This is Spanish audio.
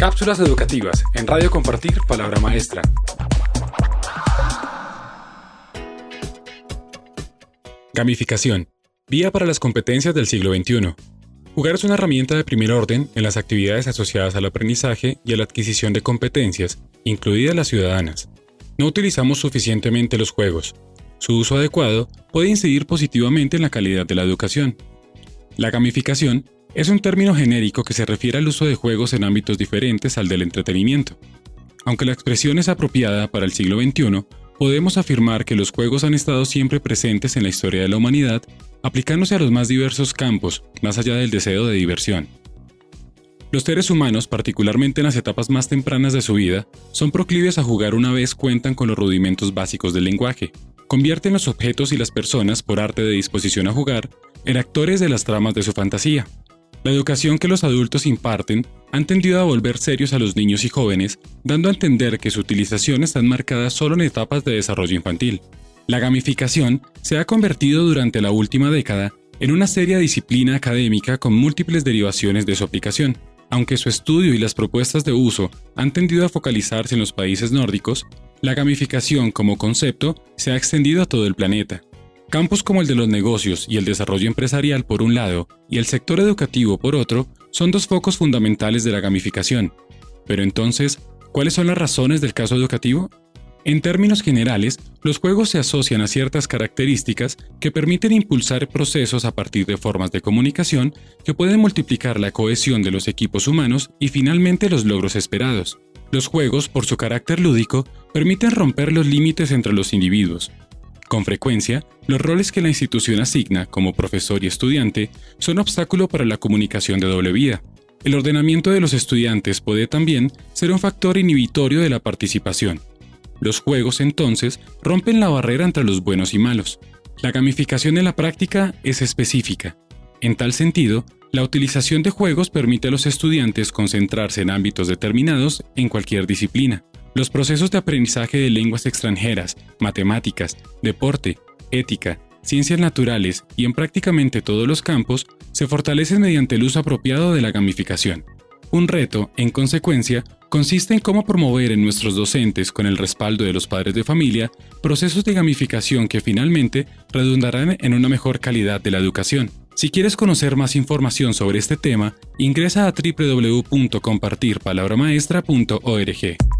Cápsulas educativas en Radio Compartir Palabra Maestra. Gamificación. Vía para las competencias del siglo XXI. Jugar es una herramienta de primer orden en las actividades asociadas al aprendizaje y a la adquisición de competencias, incluidas las ciudadanas. No utilizamos suficientemente los juegos. Su uso adecuado puede incidir positivamente en la calidad de la educación. La gamificación es un término genérico que se refiere al uso de juegos en ámbitos diferentes al del entretenimiento. Aunque la expresión es apropiada para el siglo XXI, podemos afirmar que los juegos han estado siempre presentes en la historia de la humanidad, aplicándose a los más diversos campos, más allá del deseo de diversión. Los seres humanos, particularmente en las etapas más tempranas de su vida, son proclives a jugar una vez cuentan con los rudimentos básicos del lenguaje. Convierten los objetos y las personas, por arte de disposición a jugar, en actores de las tramas de su fantasía. La educación que los adultos imparten han tendido a volver serios a los niños y jóvenes, dando a entender que su utilización está enmarcada solo en etapas de desarrollo infantil. La gamificación se ha convertido durante la última década en una seria disciplina académica con múltiples derivaciones de su aplicación. Aunque su estudio y las propuestas de uso han tendido a focalizarse en los países nórdicos, la gamificación como concepto se ha extendido a todo el planeta. Campos como el de los negocios y el desarrollo empresarial por un lado y el sector educativo por otro son dos focos fundamentales de la gamificación. Pero entonces, ¿cuáles son las razones del caso educativo? En términos generales, los juegos se asocian a ciertas características que permiten impulsar procesos a partir de formas de comunicación que pueden multiplicar la cohesión de los equipos humanos y finalmente los logros esperados. Los juegos, por su carácter lúdico, permiten romper los límites entre los individuos, con frecuencia, los roles que la institución asigna, como profesor y estudiante, son obstáculo para la comunicación de doble vida. El ordenamiento de los estudiantes puede también ser un factor inhibitorio de la participación. Los juegos, entonces, rompen la barrera entre los buenos y malos. La gamificación en la práctica es específica. En tal sentido, la utilización de juegos permite a los estudiantes concentrarse en ámbitos determinados en cualquier disciplina. Los procesos de aprendizaje de lenguas extranjeras, matemáticas, deporte, ética, ciencias naturales y en prácticamente todos los campos se fortalecen mediante el uso apropiado de la gamificación. Un reto, en consecuencia, consiste en cómo promover en nuestros docentes, con el respaldo de los padres de familia, procesos de gamificación que finalmente redundarán en una mejor calidad de la educación. Si quieres conocer más información sobre este tema, ingresa a www.compartirpalabramaestra.org.